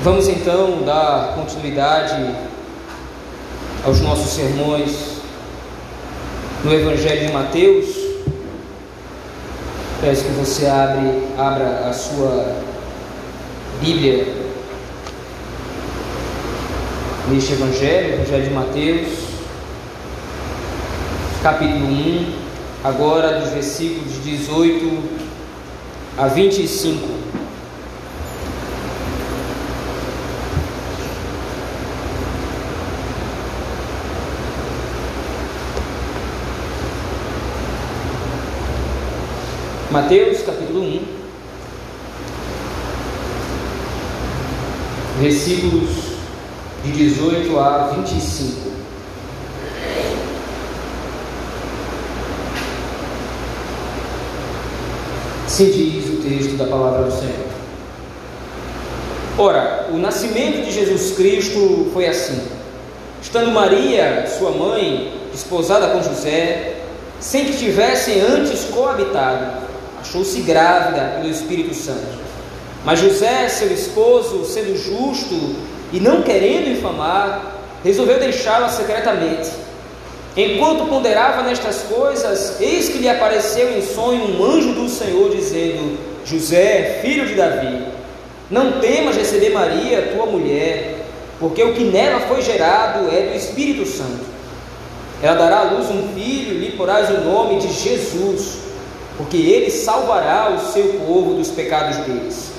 Vamos então dar continuidade aos nossos sermões no Evangelho de Mateus. Peço que você abre, abra a sua Bíblia neste Evangelho, Evangelho de Mateus, capítulo 1, agora dos versículos 18 a 25. Mateus capítulo 1, versículos de 18 a 25. Se diz o texto da palavra do Senhor. Ora, o nascimento de Jesus Cristo foi assim. Estando Maria, sua mãe, desposada com José, sem que tivessem antes coabitado, achou-se grávida pelo Espírito Santo. Mas José, seu esposo, sendo justo e não querendo infamar, resolveu deixá-la secretamente. Enquanto ponderava nestas coisas, eis que lhe apareceu em sonho um anjo do Senhor, dizendo: José, filho de Davi, não temas receber Maria, tua mulher, porque o que nela foi gerado é do Espírito Santo. Ela dará à luz um filho e lhe porás o nome de Jesus porque ele salvará o seu povo dos pecados deles.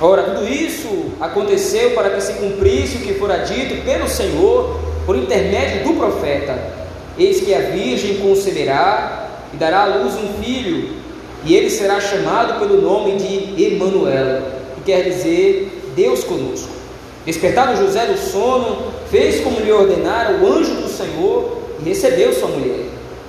Ora, tudo isso aconteceu para que se cumprisse o que fora dito pelo Senhor por intermédio do profeta: Eis que a Virgem conceberá e dará à luz um filho, e ele será chamado pelo nome de Emanuel, que quer dizer Deus conosco. Despertado José do sono, fez como lhe ordenara o anjo do Senhor e recebeu sua mulher.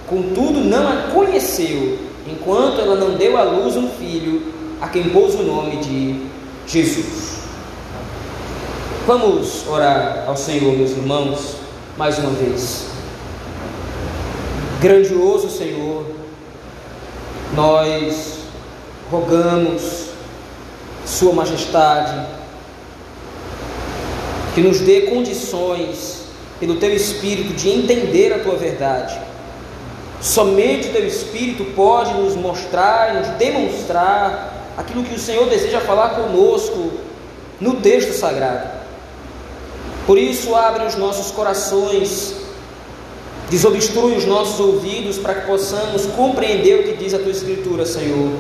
Contudo, não a conheceu enquanto ela não deu à luz um filho, a quem pôs o nome de Jesus. Vamos orar ao Senhor, meus irmãos, mais uma vez. Grandioso Senhor, nós rogamos, Sua Majestade, que nos dê condições, pelo Teu Espírito, de entender a Tua verdade Somente o teu Espírito pode nos mostrar, nos demonstrar aquilo que o Senhor deseja falar conosco no texto sagrado. Por isso, abre os nossos corações, desobstrui os nossos ouvidos para que possamos compreender o que diz a tua Escritura, Senhor.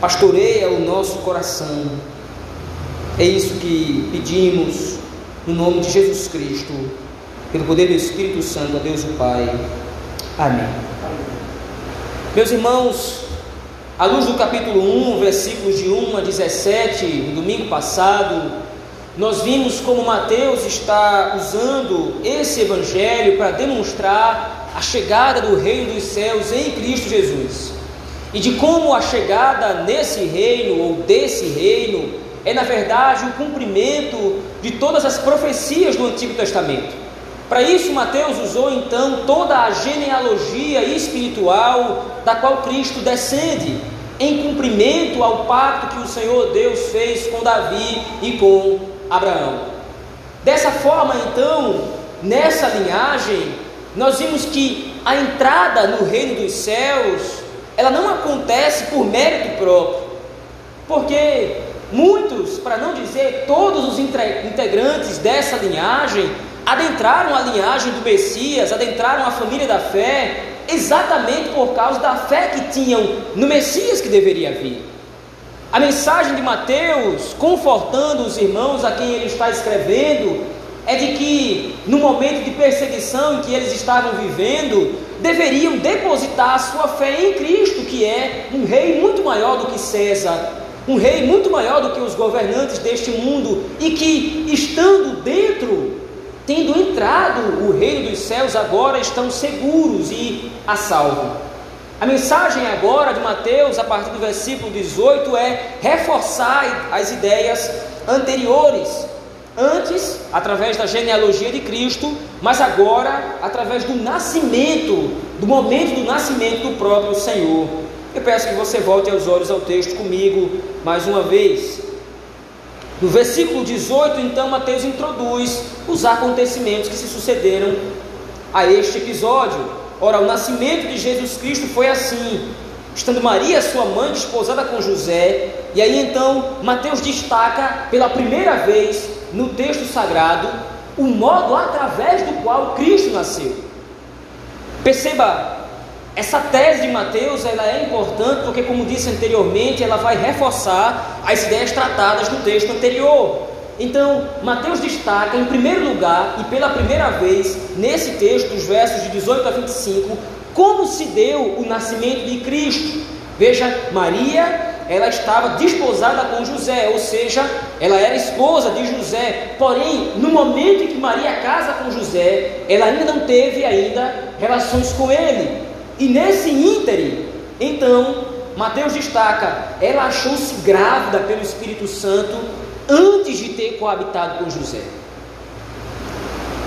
Pastoreia o nosso coração. É isso que pedimos no nome de Jesus Cristo, pelo poder do Espírito Santo, a Deus o Pai. Amém. Meus irmãos, à luz do capítulo 1, versículos de 1 a 17, no domingo passado, nós vimos como Mateus está usando esse evangelho para demonstrar a chegada do reino dos céus em Cristo Jesus. E de como a chegada nesse reino ou desse reino é na verdade o cumprimento de todas as profecias do Antigo Testamento. Para isso, Mateus usou então toda a genealogia espiritual da qual Cristo descende, em cumprimento ao pacto que o Senhor Deus fez com Davi e com Abraão. Dessa forma, então, nessa linhagem, nós vimos que a entrada no reino dos céus, ela não acontece por mérito próprio, porque muitos, para não dizer todos os integrantes dessa linhagem, adentraram a linhagem do Messias, adentraram a família da fé, exatamente por causa da fé que tinham no Messias que deveria vir. A mensagem de Mateus, confortando os irmãos a quem ele está escrevendo, é de que no momento de perseguição em que eles estavam vivendo, deveriam depositar a sua fé em Cristo, que é um rei muito maior do que César, um rei muito maior do que os governantes deste mundo, e que, estando dentro tendo entrado o reino dos céus, agora estão seguros e a salvo. A mensagem agora de Mateus, a partir do versículo 18, é reforçar as ideias anteriores. Antes, através da genealogia de Cristo, mas agora, através do nascimento, do momento do nascimento do próprio Senhor. Eu peço que você volte aos olhos ao texto comigo mais uma vez. No versículo 18, então, Mateus introduz os acontecimentos que se sucederam a este episódio. Ora, o nascimento de Jesus Cristo foi assim: estando Maria, sua mãe, desposada com José, e aí então Mateus destaca pela primeira vez no texto sagrado o modo através do qual Cristo nasceu. Perceba, essa tese de Mateus ela é importante porque, como disse anteriormente, ela vai reforçar as ideias tratadas no texto anterior. Então, Mateus destaca, em primeiro lugar, e pela primeira vez, nesse texto, os versos de 18 a 25, como se deu o nascimento de Cristo. Veja, Maria, ela estava desposada com José, ou seja, ela era esposa de José. Porém, no momento em que Maria casa com José, ela ainda não teve ainda relações com ele. E nesse ínterim, então, Mateus destaca, ela achou-se grávida pelo Espírito Santo antes de ter coabitado com José.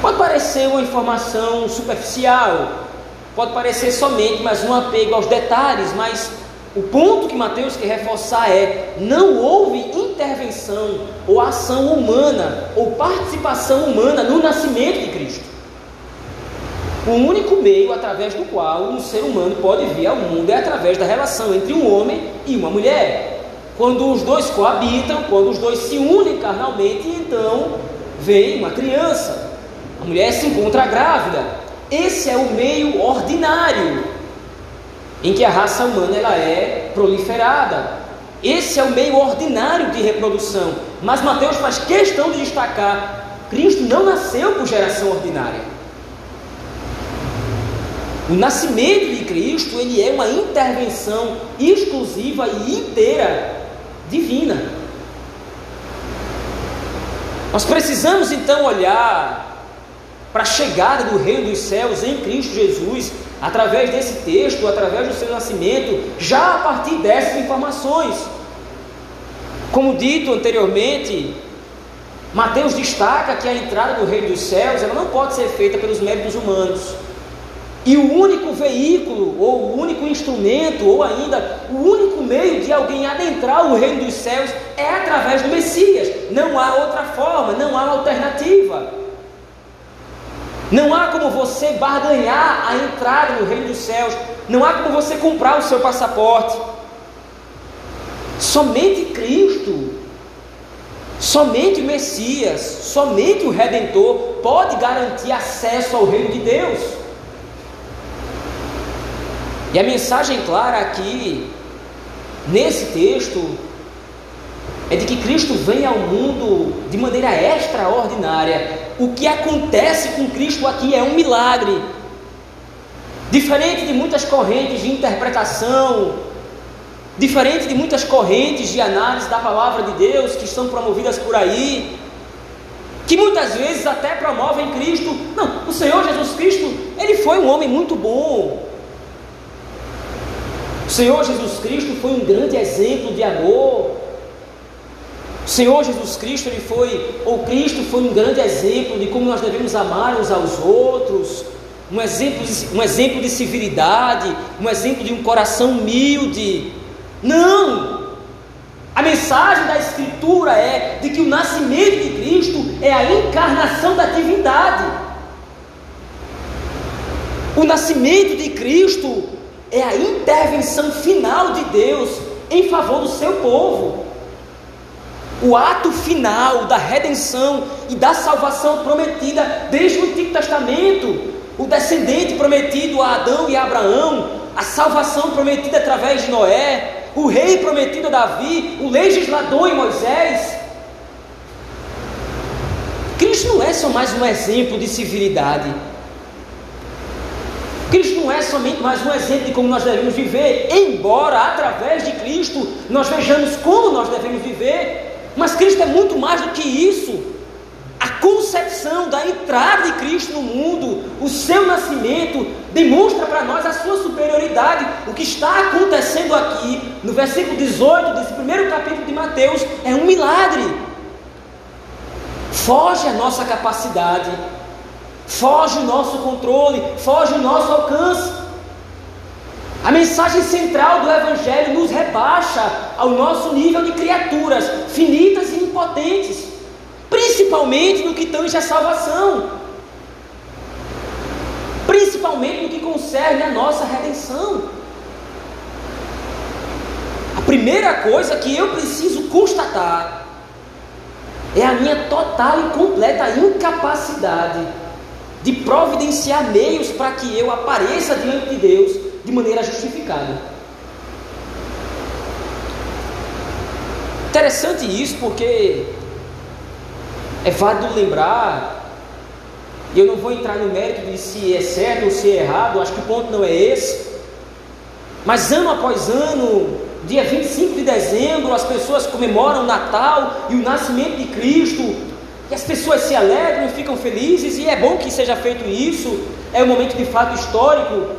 Pode parecer uma informação superficial, pode parecer somente mais um apego aos detalhes, mas o ponto que Mateus quer reforçar é: não houve intervenção ou ação humana ou participação humana no nascimento de Cristo. O único meio através do qual um ser humano pode vir ao mundo é através da relação entre um homem e uma mulher. Quando os dois coabitam, quando os dois se unem carnalmente, então vem uma criança. A mulher se encontra grávida. Esse é o meio ordinário em que a raça humana ela é proliferada. Esse é o meio ordinário de reprodução. Mas Mateus faz questão de destacar: Cristo não nasceu por geração ordinária. O nascimento de Cristo ele é uma intervenção exclusiva e inteira divina. Nós precisamos então olhar para a chegada do reino dos céus em Cristo Jesus, através desse texto, através do seu nascimento, já a partir dessas informações. Como dito anteriormente, Mateus destaca que a entrada do reino dos céus ela não pode ser feita pelos méritos humanos. E o único veículo, ou o único instrumento, ou ainda o único meio de alguém adentrar o reino dos céus é através do Messias. Não há outra forma, não há alternativa. Não há como você barganhar a entrada no reino dos céus. Não há como você comprar o seu passaporte. Somente Cristo, somente o Messias, somente o Redentor pode garantir acesso ao reino de Deus. E a mensagem clara aqui, nesse texto, é de que Cristo vem ao mundo de maneira extraordinária. O que acontece com Cristo aqui é um milagre. Diferente de muitas correntes de interpretação, diferente de muitas correntes de análise da palavra de Deus que estão promovidas por aí, que muitas vezes até promovem Cristo. Não, o Senhor Jesus Cristo, ele foi um homem muito bom, o Senhor Jesus Cristo foi um grande exemplo de amor. O Senhor Jesus Cristo, ele foi, ou Cristo foi um grande exemplo de como nós devemos amar uns aos outros, um exemplo, de, um exemplo de civilidade, um exemplo de um coração humilde. Não! A mensagem da Escritura é de que o nascimento de Cristo é a encarnação da divindade. O nascimento de Cristo é a intervenção final de Deus em favor do seu povo. O ato final da redenção e da salvação prometida desde o Antigo Testamento, o descendente prometido a Adão e a Abraão, a salvação prometida através de Noé, o rei prometido a Davi, o legislador em Moisés. Cristo não é só mais um exemplo de civilidade, não é somente mais um exemplo de como nós devemos viver, embora através de Cristo nós vejamos como nós devemos viver, mas Cristo é muito mais do que isso. A concepção da entrada de Cristo no mundo, o seu nascimento, demonstra para nós a sua superioridade. O que está acontecendo aqui, no versículo 18 desse primeiro capítulo de Mateus, é um milagre. Foge a nossa capacidade foge o nosso controle, foge o nosso alcance. A mensagem central do Evangelho nos rebaixa ao nosso nível de criaturas finitas e impotentes, principalmente no que tange a salvação, principalmente no que concerne a nossa redenção. A primeira coisa que eu preciso constatar é a minha total e completa incapacidade de providenciar meios para que eu apareça diante de Deus de maneira justificada. Interessante isso porque é válido lembrar, e eu não vou entrar no mérito de se é certo ou se é errado, acho que o ponto não é esse, mas ano após ano, dia 25 de dezembro, as pessoas comemoram o Natal e o nascimento de Cristo, e as pessoas se alegram ficam felizes, e é bom que seja feito isso, é um momento de fato histórico,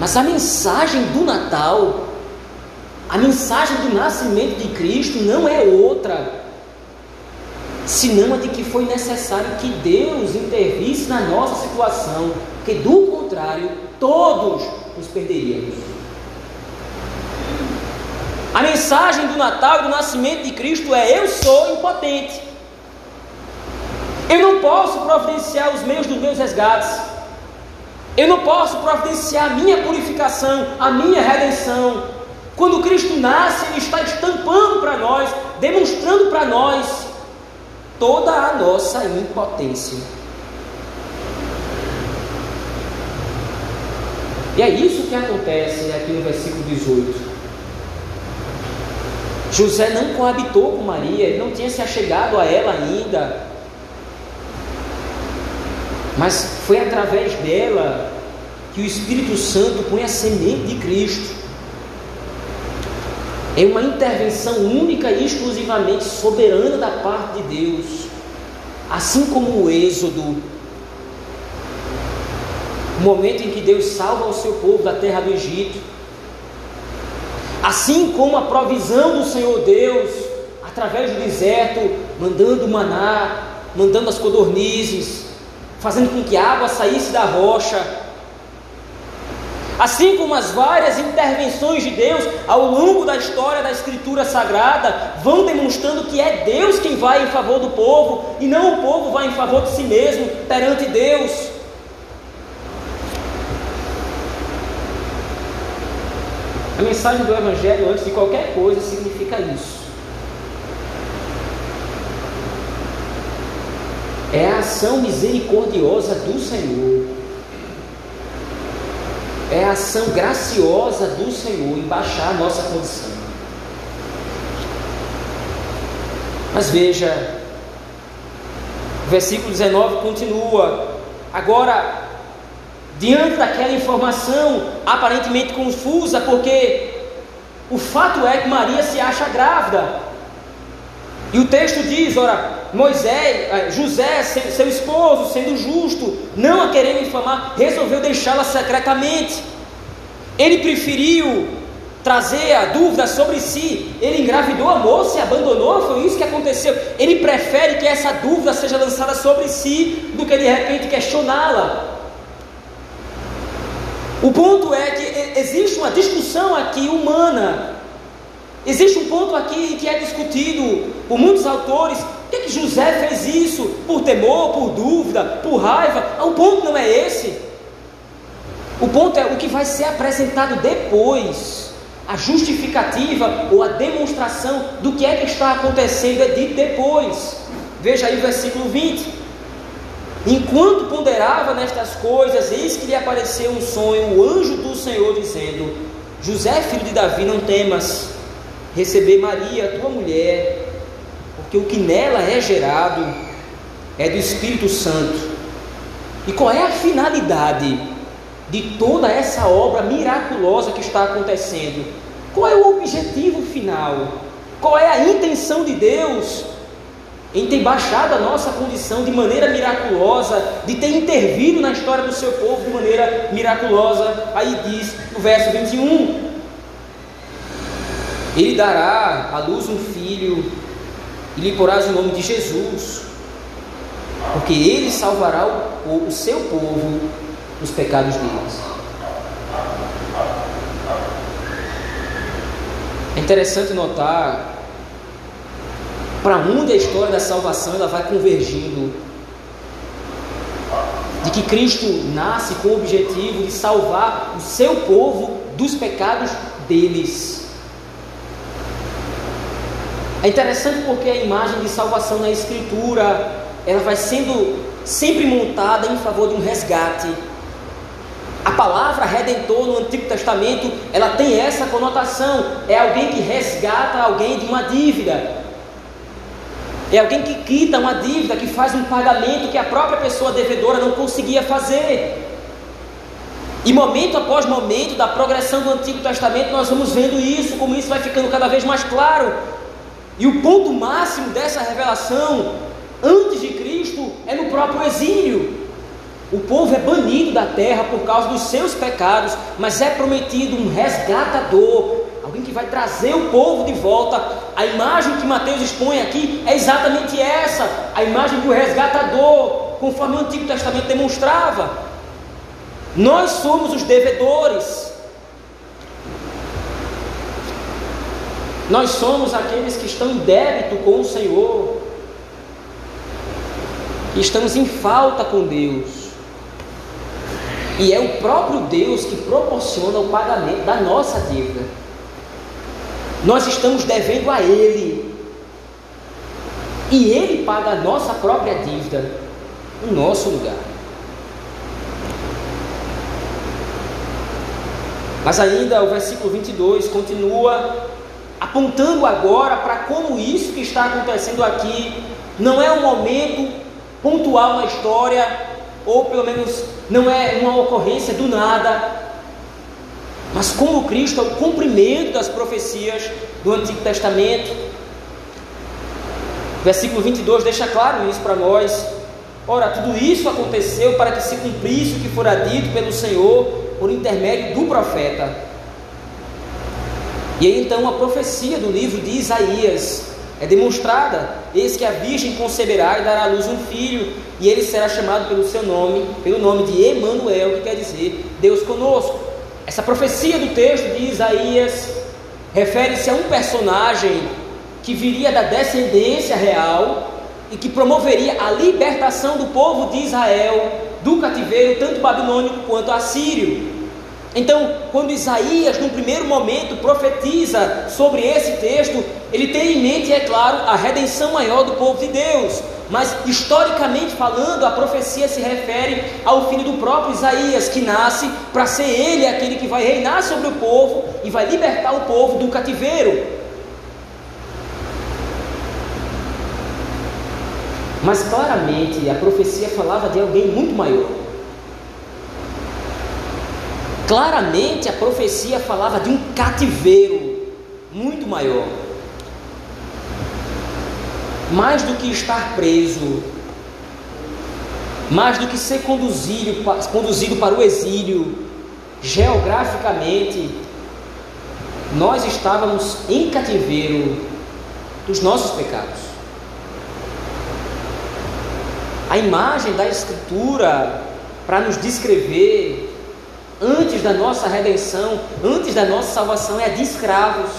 mas a mensagem do Natal, a mensagem do nascimento de Cristo não é outra, senão a de que foi necessário que Deus intervisse na nossa situação, porque do contrário, todos nos perderíamos. A mensagem do Natal e do nascimento de Cristo é: eu sou impotente. Eu não posso providenciar os meios dos meus resgates. Eu não posso providenciar a minha purificação, a minha redenção. Quando Cristo nasce, Ele está estampando para nós, demonstrando para nós toda a nossa impotência. E é isso que acontece aqui no versículo 18. José não coabitou com Maria, ele não tinha se achegado a ela ainda, mas foi através dela que o Espírito Santo põe a semente de Cristo. É uma intervenção única e exclusivamente soberana da parte de Deus. Assim como o Êxodo, o momento em que Deus salva o seu povo da terra do Egito. Assim como a provisão do Senhor Deus, através do deserto, mandando o maná, mandando as codornizes, fazendo com que a água saísse da rocha. Assim como as várias intervenções de Deus ao longo da história da Escritura Sagrada vão demonstrando que é Deus quem vai em favor do povo e não o povo vai em favor de si mesmo perante Deus. A mensagem do Evangelho, antes de qualquer coisa, significa isso. É a ação misericordiosa do Senhor, é a ação graciosa do Senhor em baixar a nossa condição. Mas veja, o versículo 19 continua. Agora, diante daquela informação aparentemente confusa, porque o fato é que Maria se acha grávida. E o texto diz: ora, Moisés, eh, José, seu esposo, sendo justo, não a querendo infamar, resolveu deixá-la secretamente. Ele preferiu trazer a dúvida sobre si. Ele engravidou a moça e abandonou, foi isso que aconteceu. Ele prefere que essa dúvida seja lançada sobre si do que de repente questioná-la. O ponto é que existe uma discussão aqui humana. Existe um ponto aqui que é discutido por muitos autores por que, que José fez isso? Por temor, por dúvida, por raiva? O ponto não é esse. O ponto é o que vai ser apresentado depois. A justificativa ou a demonstração do que é que está acontecendo é dito depois. Veja aí o versículo 20. Enquanto ponderava nestas coisas, eis que lhe apareceu um sonho, o anjo do Senhor, dizendo: José, filho de Davi, não temas receber Maria, tua mulher, porque o que nela é gerado é do Espírito Santo. E qual é a finalidade de toda essa obra miraculosa que está acontecendo? Qual é o objetivo final? Qual é a intenção de Deus em ter baixado a nossa condição de maneira miraculosa, de ter intervido na história do seu povo de maneira miraculosa? Aí diz no verso 21: Ele dará à luz um filho e lhe porás o nome de Jesus, porque ele salvará o, o seu povo dos pecados deles. É interessante notar para onde a história da salvação ela vai convergindo. De que Cristo nasce com o objetivo de salvar o seu povo dos pecados deles. É interessante porque a imagem de salvação na Escritura ela vai sendo sempre montada em favor de um resgate. A palavra redentor no Antigo Testamento ela tem essa conotação. É alguém que resgata alguém de uma dívida. É alguém que quita uma dívida, que faz um pagamento que a própria pessoa devedora não conseguia fazer. E momento após momento da progressão do Antigo Testamento, nós vamos vendo isso, como isso vai ficando cada vez mais claro. E o ponto máximo dessa revelação, antes de Cristo, é no próprio exílio. O povo é banido da terra por causa dos seus pecados, mas é prometido um resgatador, alguém que vai trazer o povo de volta. A imagem que Mateus expõe aqui é exatamente essa, a imagem do resgatador, conforme o Antigo Testamento demonstrava. Nós somos os devedores. Nós somos aqueles que estão em débito com o Senhor. Estamos em falta com Deus. E é o próprio Deus que proporciona o pagamento da nossa dívida. Nós estamos devendo a Ele. E Ele paga a nossa própria dívida no nosso lugar. Mas ainda o versículo 22 continua apontando agora para como isso que está acontecendo aqui não é um momento pontual na história, ou pelo menos não é uma ocorrência do nada, mas como Cristo é o cumprimento das profecias do Antigo Testamento. Versículo 22 deixa claro isso para nós. Ora, tudo isso aconteceu para que se cumprisse o que fora dito pelo Senhor por intermédio do profeta. E aí então a profecia do livro de Isaías é demonstrada: eis que a virgem conceberá e dará à luz um filho, e ele será chamado pelo seu nome, pelo nome de Emanuel, que quer dizer Deus conosco. Essa profecia do texto de Isaías refere-se a um personagem que viria da descendência real e que promoveria a libertação do povo de Israel do cativeiro, tanto babilônico quanto assírio. Então, quando Isaías, num primeiro momento, profetiza sobre esse texto, ele tem em mente, é claro, a redenção maior do povo de Deus. Mas, historicamente falando, a profecia se refere ao filho do próprio Isaías, que nasce para ser ele aquele que vai reinar sobre o povo e vai libertar o povo do cativeiro. Mas, claramente, a profecia falava de alguém muito maior. Claramente a profecia falava de um cativeiro muito maior. Mais do que estar preso, mais do que ser conduzido, conduzido para o exílio, geograficamente, nós estávamos em cativeiro dos nossos pecados. A imagem da Escritura para nos descrever antes da nossa redenção, antes da nossa salvação, é de escravos.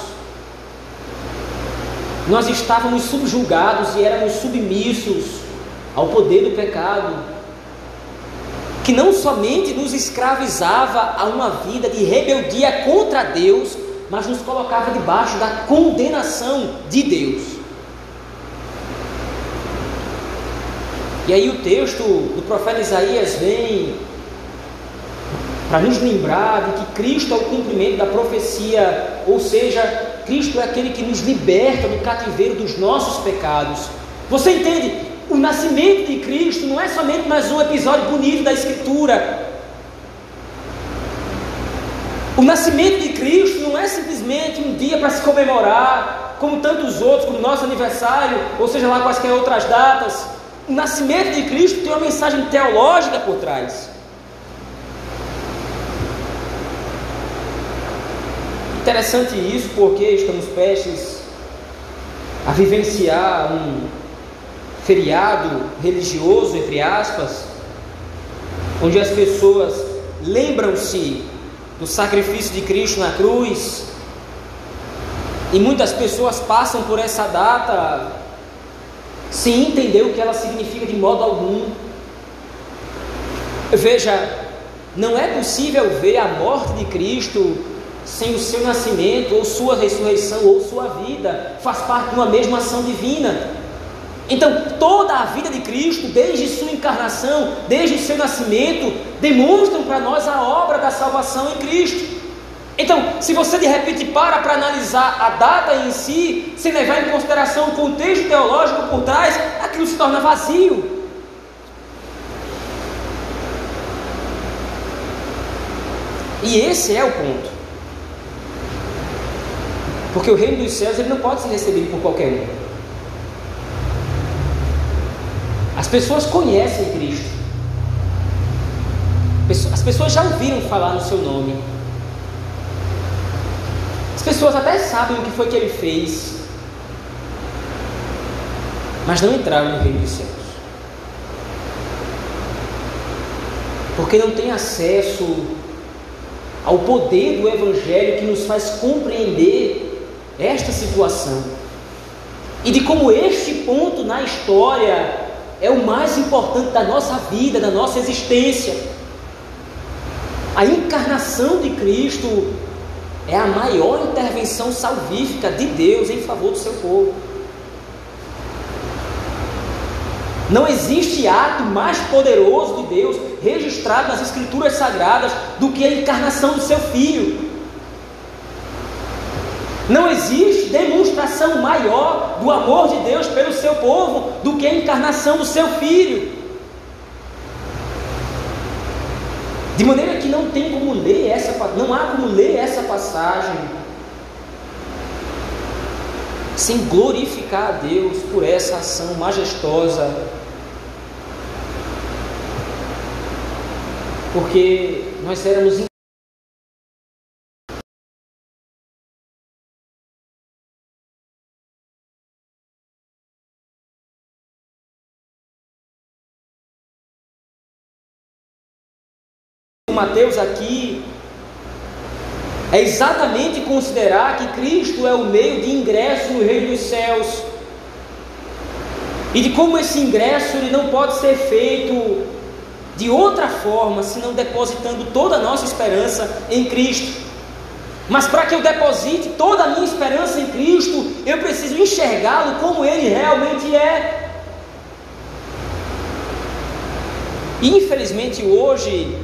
Nós estávamos subjugados e éramos submissos ao poder do pecado, que não somente nos escravizava a uma vida de rebeldia contra Deus, mas nos colocava debaixo da condenação de Deus. E aí o texto do profeta Isaías vem para nos lembrar de que Cristo é o cumprimento da profecia, ou seja, Cristo é aquele que nos liberta do cativeiro dos nossos pecados. Você entende? O nascimento de Cristo não é somente mais um episódio bonito da Escritura. O nascimento de Cristo não é simplesmente um dia para se comemorar, como tantos outros, como nosso aniversário, ou seja lá quaisquer outras datas. O nascimento de Cristo tem uma mensagem teológica por trás. Interessante isso porque estamos prestes a vivenciar um feriado religioso, entre aspas, onde as pessoas lembram-se do sacrifício de Cristo na cruz, e muitas pessoas passam por essa data sem entender o que ela significa de modo algum. Veja, não é possível ver a morte de Cristo sem o seu nascimento, ou sua ressurreição, ou sua vida, faz parte de uma mesma ação divina. Então, toda a vida de Cristo, desde sua encarnação, desde o seu nascimento, demonstram para nós a obra da salvação em Cristo. Então, se você de repente para para analisar a data em si, sem levar em consideração o contexto teológico por trás, aquilo se torna vazio. E esse é o ponto. Porque o reino dos céus ele não pode ser recebido por qualquer um. As pessoas conhecem Cristo. As pessoas já ouviram falar no seu nome. As pessoas até sabem o que foi que ele fez. Mas não entraram no reino dos céus. Porque não tem acesso ao poder do Evangelho que nos faz compreender esta situação e de como este ponto na história é o mais importante da nossa vida, da nossa existência. A encarnação de Cristo é a maior intervenção salvífica de Deus em favor do seu povo. Não existe ato mais poderoso de Deus registrado nas Escrituras Sagradas do que a encarnação do seu Filho. Não existe demonstração maior do amor de Deus pelo seu povo do que a encarnação do seu filho. De maneira que não tem como ler essa, não há como ler essa passagem sem glorificar a Deus por essa ação majestosa. Porque nós éramos Mateus aqui é exatamente considerar que Cristo é o meio de ingresso no reino dos céus. E de como esse ingresso ele não pode ser feito de outra forma, senão depositando toda a nossa esperança em Cristo. Mas para que eu deposite toda a minha esperança em Cristo, eu preciso enxergá-lo como ele realmente é. Infelizmente hoje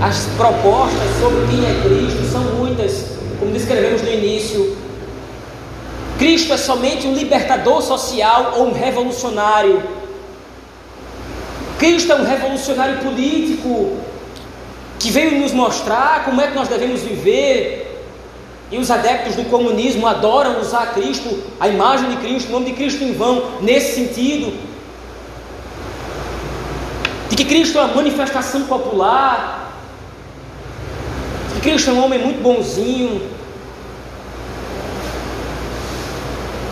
as propostas sobre quem é Cristo são muitas, como descrevemos no início. Cristo é somente um libertador social ou um revolucionário. Cristo é um revolucionário político que veio nos mostrar como é que nós devemos viver. E os adeptos do comunismo adoram usar Cristo, a imagem de Cristo, o nome de Cristo em vão, nesse sentido. De que Cristo é uma manifestação popular, Cristo é um homem muito bonzinho.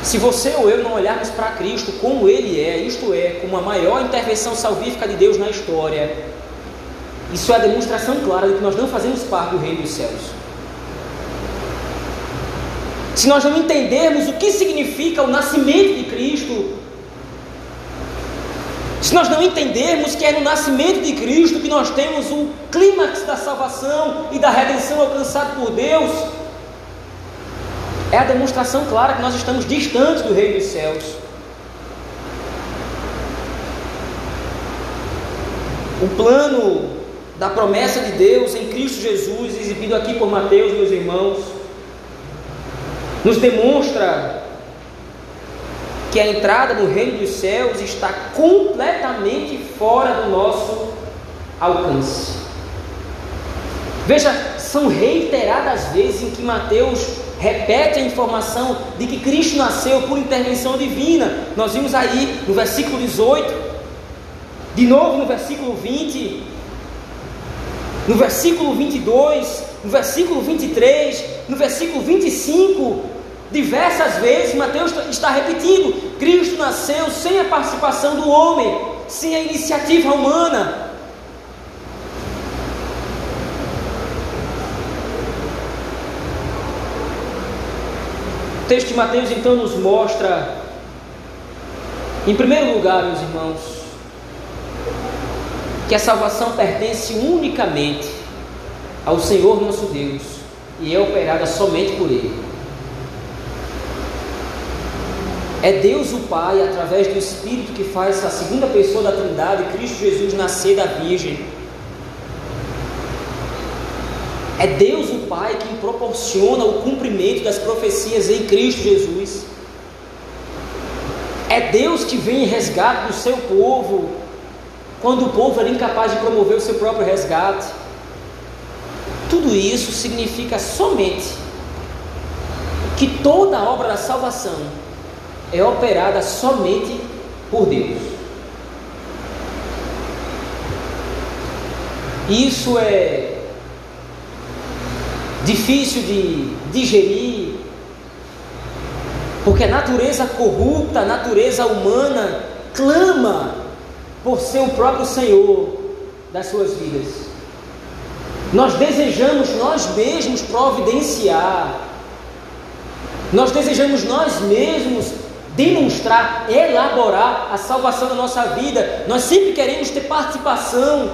Se você ou eu não olharmos para Cristo como Ele é, isto é, como a maior intervenção salvífica de Deus na história, isso é a demonstração clara de que nós não fazemos parte do reino dos céus. Se nós não entendermos o que significa o nascimento de Cristo, se nós não entendermos que é no nascimento de Cristo que nós temos o clímax da salvação e da redenção alcançado por Deus, é a demonstração clara que nós estamos distantes do Reino dos Céus. O plano da promessa de Deus em Cristo Jesus, exibido aqui por Mateus, meus irmãos, nos demonstra que a entrada no reino dos céus está completamente fora do nosso alcance. Veja, são reiteradas vezes em que Mateus repete a informação de que Cristo nasceu por intervenção divina. Nós vimos aí no versículo 18, de novo no versículo 20, no versículo 22, no versículo 23, no versículo 25, Diversas vezes Mateus está repetindo: Cristo nasceu sem a participação do homem, sem a iniciativa humana. O texto de Mateus então nos mostra Em primeiro lugar, meus irmãos, que a salvação pertence unicamente ao Senhor nosso Deus e é operada somente por Ele. É Deus o Pai, através do Espírito, que faz a segunda pessoa da Trindade, Cristo Jesus, nascer da Virgem. É Deus o Pai que proporciona o cumprimento das profecias em Cristo Jesus. É Deus que vem em resgate do seu povo, quando o povo era incapaz de promover o seu próprio resgate. Tudo isso significa somente que toda a obra da salvação é operada somente por Deus. Isso é difícil de digerir, porque a natureza corrupta, a natureza humana, clama por ser o próprio Senhor das suas vidas. Nós desejamos nós mesmos providenciar, nós desejamos nós mesmos demonstrar, elaborar a salvação da nossa vida. Nós sempre queremos ter participação.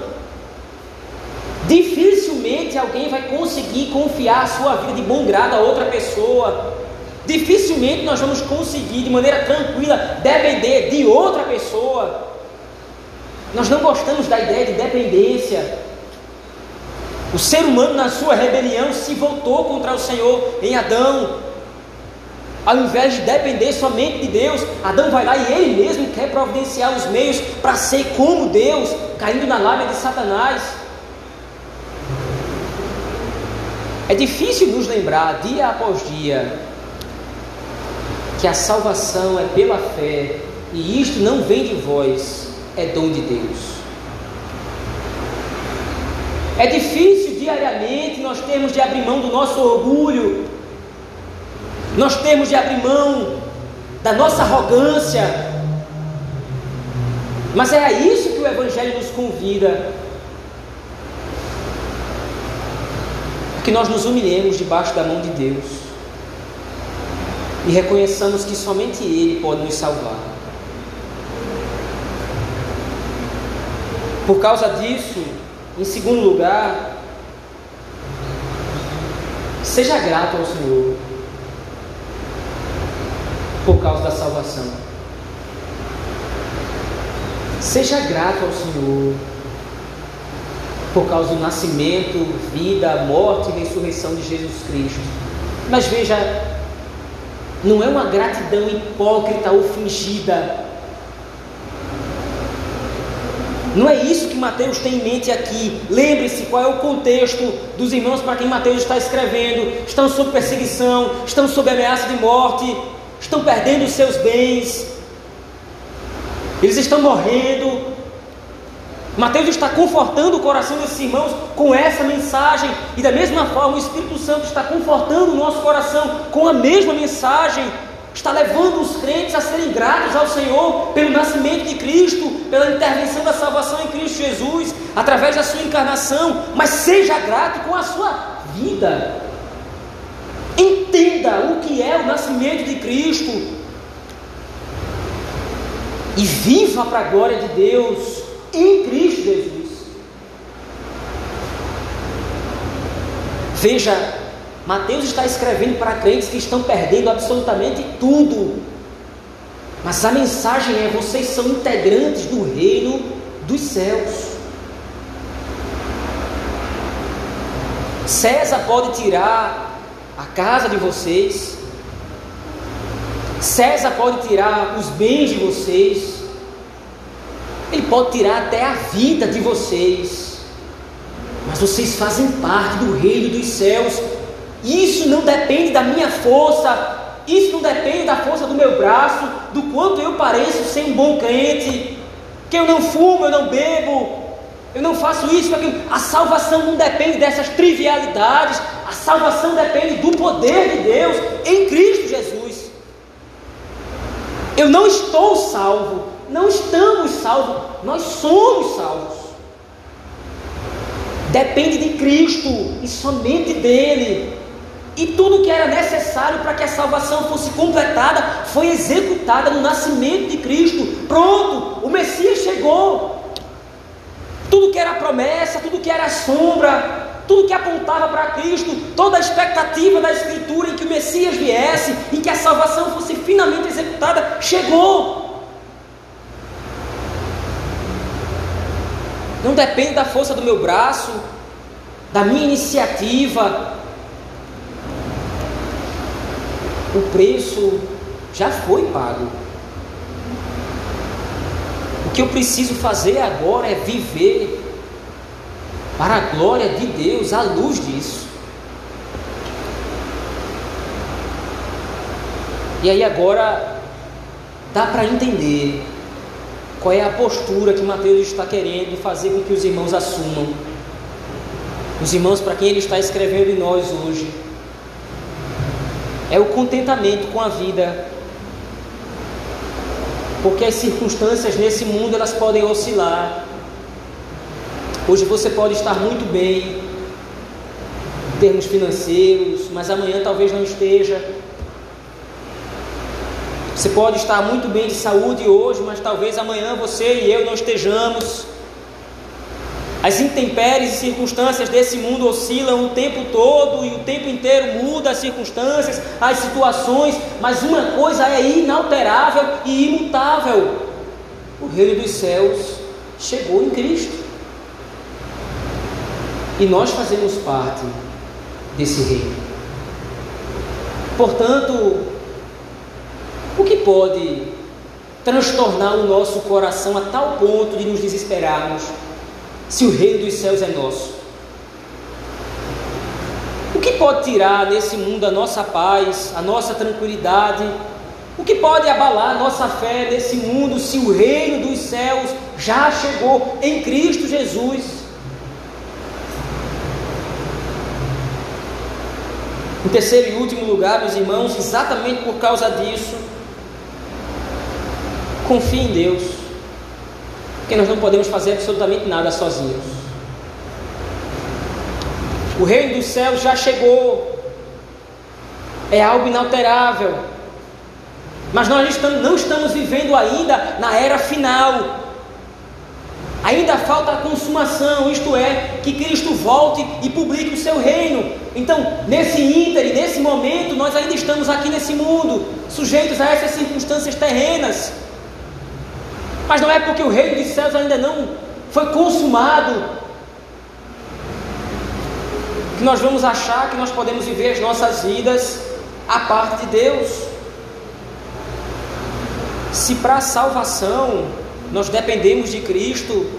Dificilmente alguém vai conseguir confiar a sua vida de bom grado a outra pessoa. Dificilmente nós vamos conseguir de maneira tranquila depender de outra pessoa. Nós não gostamos da ideia de dependência. O ser humano, na sua rebelião, se voltou contra o Senhor em Adão. Ao invés de depender somente de Deus, Adão vai lá e ele mesmo quer providenciar os meios para ser como Deus, caindo na lábia de Satanás. É difícil nos lembrar, dia após dia, que a salvação é pela fé e isto não vem de vós, é dom de Deus. É difícil diariamente nós termos de abrir mão do nosso orgulho, nós temos de abrir mão da nossa arrogância. Mas é a isso que o Evangelho nos convida. Que nós nos humilhemos debaixo da mão de Deus e reconheçamos que somente Ele pode nos salvar. Por causa disso, em segundo lugar, seja grato ao Senhor por causa da salvação. Seja grato ao Senhor por causa do nascimento, vida, morte e ressurreição de Jesus Cristo. Mas veja, não é uma gratidão hipócrita ou fingida. Não é isso que Mateus tem em mente aqui. Lembre-se qual é o contexto dos irmãos para quem Mateus está escrevendo. Estão sob perseguição, estão sob ameaça de morte, estão perdendo os seus bens, eles estão morrendo. Mateus está confortando o coração desses irmãos com essa mensagem, e da mesma forma o Espírito Santo está confortando o nosso coração com a mesma mensagem, está levando os crentes a serem gratos ao Senhor pelo nascimento de Cristo, pela intervenção da salvação em Cristo Jesus, através da sua encarnação, mas seja grato com a sua vida. Entenda o que é o nascimento de Cristo e viva para a glória de Deus em Cristo Jesus. Veja, Mateus está escrevendo para crentes que estão perdendo absolutamente tudo. Mas a mensagem é: vocês são integrantes do reino dos céus. César pode tirar a casa de vocês. César pode tirar os bens de vocês. Ele pode tirar até a vida de vocês. Mas vocês fazem parte do reino dos céus. Isso não depende da minha força. Isso não depende da força do meu braço, do quanto eu pareço ser um bom crente. Que eu não fumo, eu não bebo, eu não faço isso, aquilo. A salvação não depende dessas trivialidades. A salvação depende do poder de Deus em Cristo Jesus. Eu não estou salvo, não estamos salvos, nós somos salvos. Depende de Cristo e somente dele. E tudo que era necessário para que a salvação fosse completada foi executada no nascimento de Cristo, tudo que era promessa, tudo que era sombra, tudo que apontava para Cristo, toda a expectativa da Escritura em que o Messias viesse, em que a salvação fosse finalmente executada, chegou. Não depende da força do meu braço, da minha iniciativa. O preço já foi pago. O que eu preciso fazer agora é viver para a glória de Deus, à luz disso. E aí agora dá para entender qual é a postura que Mateus está querendo fazer com que os irmãos assumam. Os irmãos para quem ele está escrevendo em nós hoje. É o contentamento com a vida. Porque as circunstâncias nesse mundo elas podem oscilar. Hoje você pode estar muito bem em termos financeiros, mas amanhã talvez não esteja. Você pode estar muito bem de saúde hoje, mas talvez amanhã você e eu não estejamos. As intempéries e circunstâncias desse mundo oscilam o tempo todo e o tempo inteiro muda as circunstâncias, as situações, mas uma coisa é inalterável e imutável: o reino dos céus chegou em Cristo. E nós fazemos parte desse reino. Portanto, o que pode transtornar o nosso coração a tal ponto de nos desesperarmos se o reino dos céus é nosso? O que pode tirar nesse mundo a nossa paz, a nossa tranquilidade? O que pode abalar nossa fé nesse mundo se o reino dos céus já chegou em Cristo Jesus? Em terceiro e último lugar, meus irmãos, exatamente por causa disso, confie em Deus, porque nós não podemos fazer absolutamente nada sozinhos. O reino dos céus já chegou, é algo inalterável, mas nós não estamos vivendo ainda na era final. Ainda falta a consumação, isto é, que Cristo volte e publique o seu reino. Então, nesse ínter, nesse momento, nós ainda estamos aqui nesse mundo, sujeitos a essas circunstâncias terrenas. Mas não é porque o reino dos céus ainda não foi consumado que nós vamos achar que nós podemos viver as nossas vidas à parte de Deus. Se para a salvação nós dependemos de Cristo,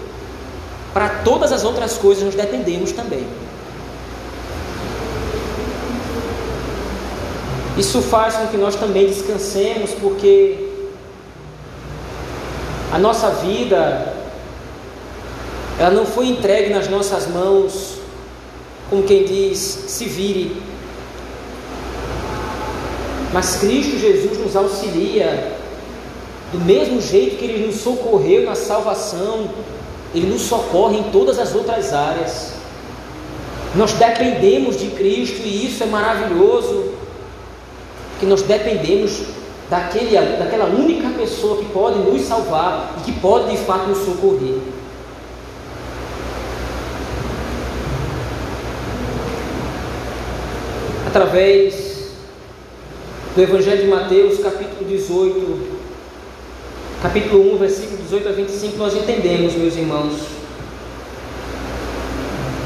para todas as outras coisas nós dependemos também. Isso faz com que nós também descansemos, porque a nossa vida ela não foi entregue nas nossas mãos, como quem diz, se vire. Mas Cristo Jesus nos auxilia do mesmo jeito que Ele nos socorreu na salvação, Ele nos socorre em todas as outras áreas. Nós dependemos de Cristo e isso é maravilhoso, que nós dependemos daquele, daquela única pessoa que pode nos salvar e que pode de fato nos socorrer. Através do Evangelho de Mateus, capítulo 18, capítulo 1, versículo 18 a 25, nós entendemos, meus irmãos,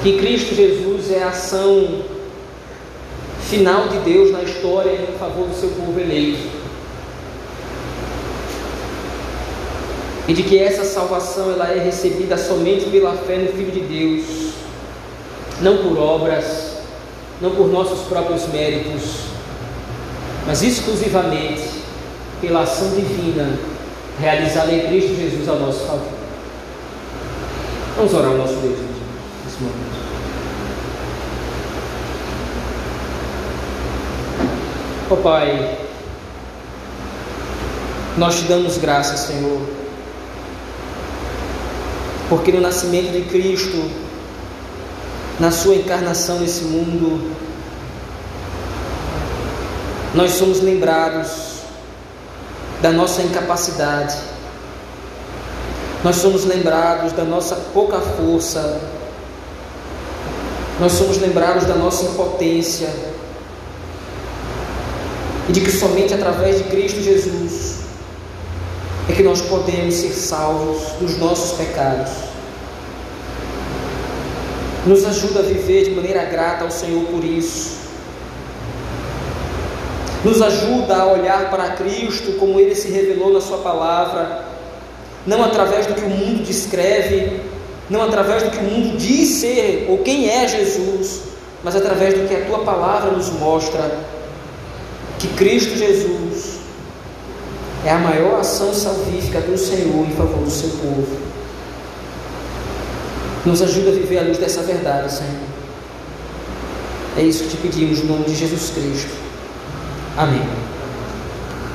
que Cristo Jesus é a ação final de Deus na história em favor do seu povo eleito. E de que essa salvação ela é recebida somente pela fé no Filho de Deus, não por obras, não por nossos próprios méritos, mas exclusivamente pela ação divina realizada em Cristo Jesus ao nosso favor. Vamos orar ao nosso Deus nesse momento. Ó oh, Pai, nós te damos graças, Senhor, porque no nascimento de Cristo, na Sua encarnação nesse mundo, nós somos lembrados da nossa incapacidade. Nós somos lembrados da nossa pouca força. nós somos lembrados da nossa impotência e de que somente através de Cristo Jesus é que nós podemos ser salvos dos nossos pecados. Nos ajuda a viver de maneira grata ao Senhor por isso. Nos ajuda a olhar para Cristo como Ele se revelou na Sua palavra, não através do que o mundo descreve, não através do que o mundo diz ser ou quem é Jesus, mas através do que a Tua palavra nos mostra que Cristo Jesus é a maior ação salvífica do Senhor em favor do seu povo. Nos ajuda a viver a luz dessa verdade, Senhor. É isso que te pedimos, em nome de Jesus Cristo. Amém.